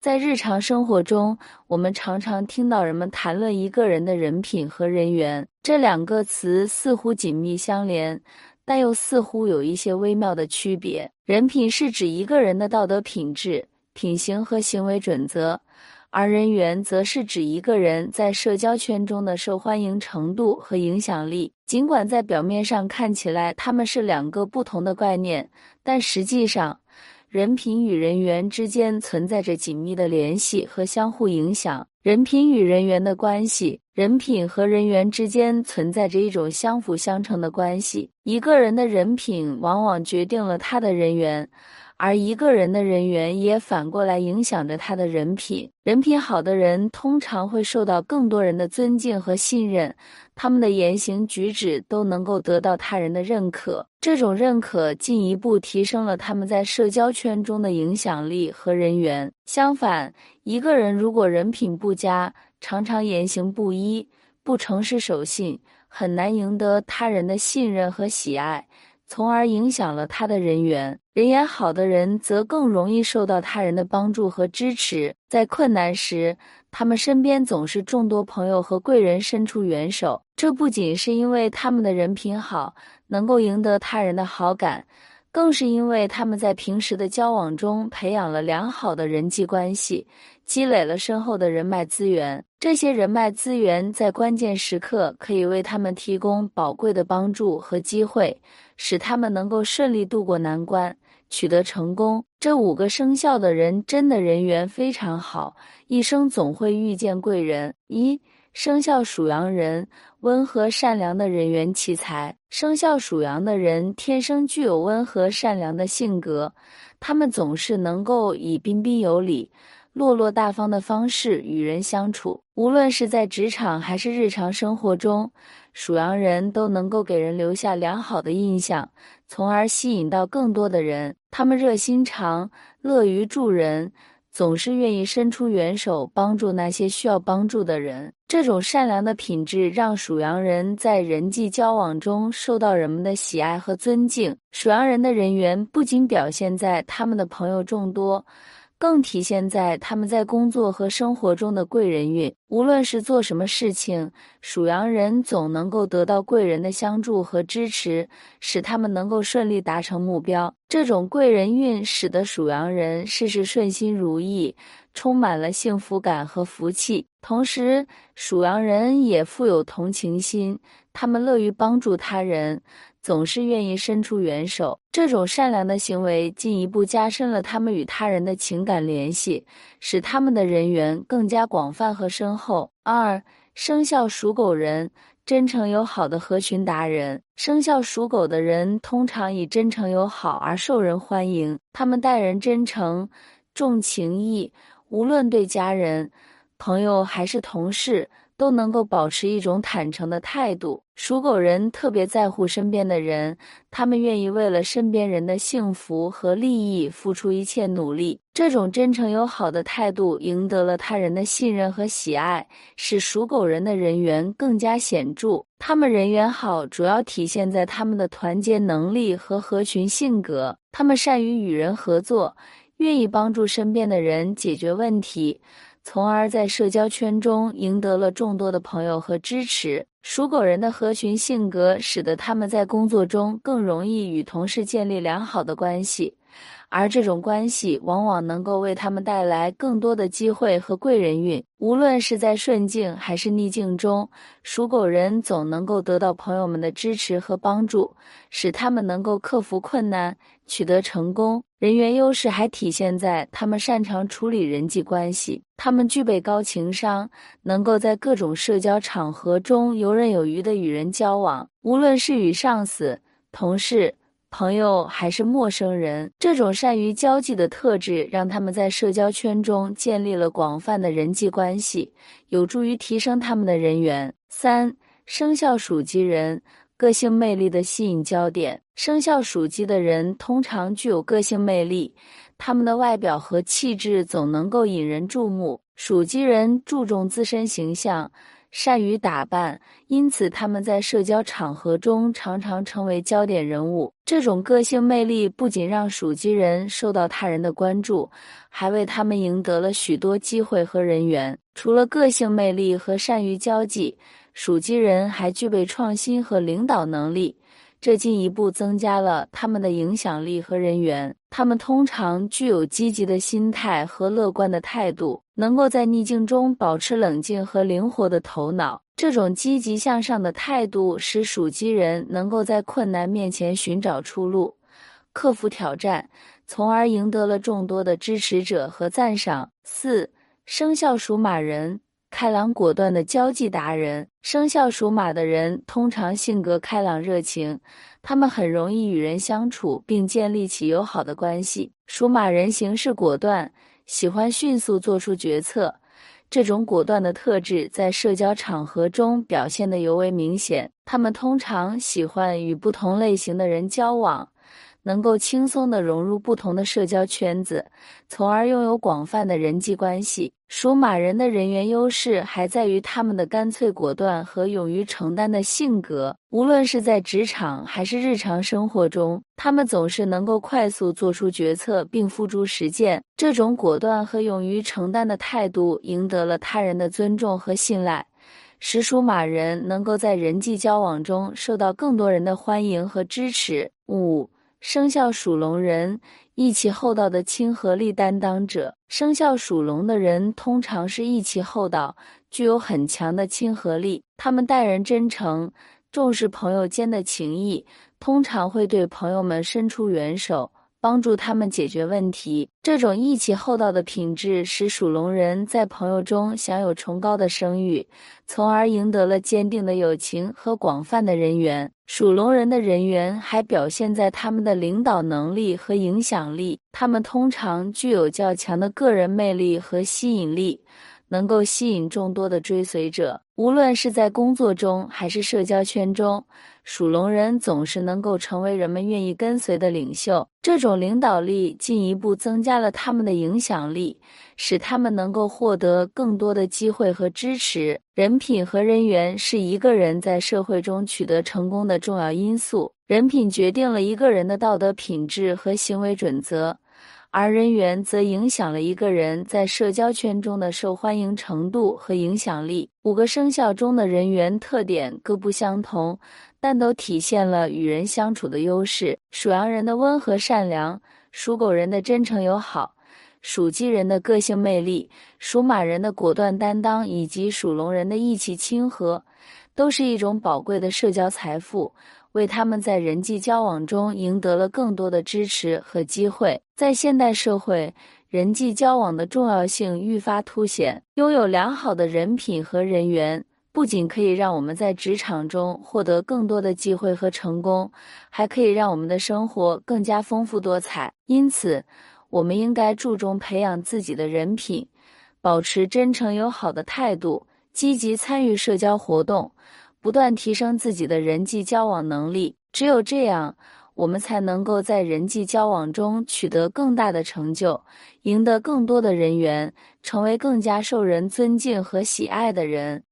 在日常生活中，我们常常听到人们谈论一个人的人品和人缘，这两个词似乎紧密相连，但又似乎有一些微妙的区别。人品是指一个人的道德品质、品行和行为准则。而人缘则是指一个人在社交圈中的受欢迎程度和影响力。尽管在表面上看起来他们是两个不同的概念，但实际上，人品与人缘之间存在着紧密的联系和相互影响。人品与人缘的关系，人品和人缘之间存在着一种相辅相成的关系。一个人的人品往往决定了他的人缘。而一个人的人缘也反过来影响着他的人品。人品好的人通常会受到更多人的尊敬和信任，他们的言行举止都能够得到他人的认可。这种认可进一步提升了他们在社交圈中的影响力和人缘。相反，一个人如果人品不佳，常常言行不一、不诚实守信，很难赢得他人的信任和喜爱。从而影响了他的人缘。人缘好的人则更容易受到他人的帮助和支持，在困难时，他们身边总是众多朋友和贵人伸出援手。这不仅是因为他们的人品好，能够赢得他人的好感。更是因为他们在平时的交往中培养了良好的人际关系，积累了深厚的人脉资源。这些人脉资源在关键时刻可以为他们提供宝贵的帮助和机会，使他们能够顺利度过难关，取得成功。这五个生肖的人真的人缘非常好，一生总会遇见贵人。一生肖属羊人。温和善良的人缘奇才，生肖属羊的人天生具有温和善良的性格，他们总是能够以彬彬有礼、落落大方的方式与人相处。无论是在职场还是日常生活中，属羊人都能够给人留下良好的印象，从而吸引到更多的人。他们热心肠，乐于助人。总是愿意伸出援手，帮助那些需要帮助的人。这种善良的品质让属羊人在人际交往中受到人们的喜爱和尊敬。属羊人的人缘不仅表现在他们的朋友众多。更体现在他们在工作和生活中的贵人运。无论是做什么事情，属羊人总能够得到贵人的相助和支持，使他们能够顺利达成目标。这种贵人运使得属羊人事事顺心如意，充满了幸福感和福气。同时，属羊人也富有同情心，他们乐于帮助他人。总是愿意伸出援手，这种善良的行为进一步加深了他们与他人的情感联系，使他们的人缘更加广泛和深厚。二生肖属狗人，真诚友好的合群达人。生肖属狗的人通常以真诚友好而受人欢迎，他们待人真诚，重情义，无论对家人、朋友还是同事。都能够保持一种坦诚的态度。属狗人特别在乎身边的人，他们愿意为了身边人的幸福和利益付出一切努力。这种真诚友好的态度赢得了他人的信任和喜爱，使属狗人的人缘更加显著。他们人缘好，主要体现在他们的团结能力和合群性格。他们善于与人合作，愿意帮助身边的人解决问题。从而在社交圈中赢得了众多的朋友和支持。属狗人的合群性格，使得他们在工作中更容易与同事建立良好的关系。而这种关系往往能够为他们带来更多的机会和贵人运。无论是在顺境还是逆境中，属狗人总能够得到朋友们的支持和帮助，使他们能够克服困难，取得成功。人缘优势还体现在他们擅长处理人际关系，他们具备高情商，能够在各种社交场合中游刃有余地与人交往。无论是与上司、同事。朋友还是陌生人，这种善于交际的特质，让他们在社交圈中建立了广泛的人际关系，有助于提升他们的人缘。三生肖属鸡人，个性魅力的吸引焦点。生肖属鸡的人通常具有个性魅力，他们的外表和气质总能够引人注目。属鸡人注重自身形象。善于打扮，因此他们在社交场合中常常成为焦点人物。这种个性魅力不仅让属鸡人受到他人的关注，还为他们赢得了许多机会和人缘。除了个性魅力和善于交际，属鸡人还具备创新和领导能力。这进一步增加了他们的影响力和人缘。他们通常具有积极的心态和乐观的态度，能够在逆境中保持冷静和灵活的头脑。这种积极向上的态度使属鸡人能够在困难面前寻找出路，克服挑战，从而赢得了众多的支持者和赞赏。四生肖属马人。开朗果断的交际达人，生肖属马的人通常性格开朗热情，他们很容易与人相处并建立起友好的关系。属马人行事果断，喜欢迅速做出决策，这种果断的特质在社交场合中表现得尤为明显。他们通常喜欢与不同类型的人交往。能够轻松地融入不同的社交圈子，从而拥有广泛的人际关系。属马人的人员优势还在于他们的干脆果断和勇于承担的性格。无论是在职场还是日常生活中，他们总是能够快速做出决策并付诸实践。这种果断和勇于承担的态度赢得了他人的尊重和信赖，使属马人能够在人际交往中受到更多人的欢迎和支持。五。生肖属龙人，义气厚道的亲和力担当者。生肖属龙的人通常是义气厚道，具有很强的亲和力。他们待人真诚，重视朋友间的情谊，通常会对朋友们伸出援手。帮助他们解决问题，这种义气厚道的品质使属龙人在朋友中享有崇高的声誉，从而赢得了坚定的友情和广泛的人缘。属龙人的人缘还表现在他们的领导能力和影响力，他们通常具有较强的个人魅力和吸引力。能够吸引众多的追随者，无论是在工作中还是社交圈中，属龙人总是能够成为人们愿意跟随的领袖。这种领导力进一步增加了他们的影响力，使他们能够获得更多的机会和支持。人品和人缘是一个人在社会中取得成功的重要因素。人品决定了一个人的道德品质和行为准则。而人缘则影响了一个人在社交圈中的受欢迎程度和影响力。五个生肖中的人缘特点各不相同，但都体现了与人相处的优势。属羊人的温和善良，属狗人的真诚友好，属鸡人的个性魅力，属马人的果断担当，以及属龙人的义气亲和，都是一种宝贵的社交财富。为他们在人际交往中赢得了更多的支持和机会。在现代社会，人际交往的重要性愈发凸显。拥有良好的人品和人缘，不仅可以让我们在职场中获得更多的机会和成功，还可以让我们的生活更加丰富多彩。因此，我们应该注重培养自己的人品，保持真诚友好的态度，积极参与社交活动。不断提升自己的人际交往能力，只有这样，我们才能够在人际交往中取得更大的成就，赢得更多的人缘，成为更加受人尊敬和喜爱的人。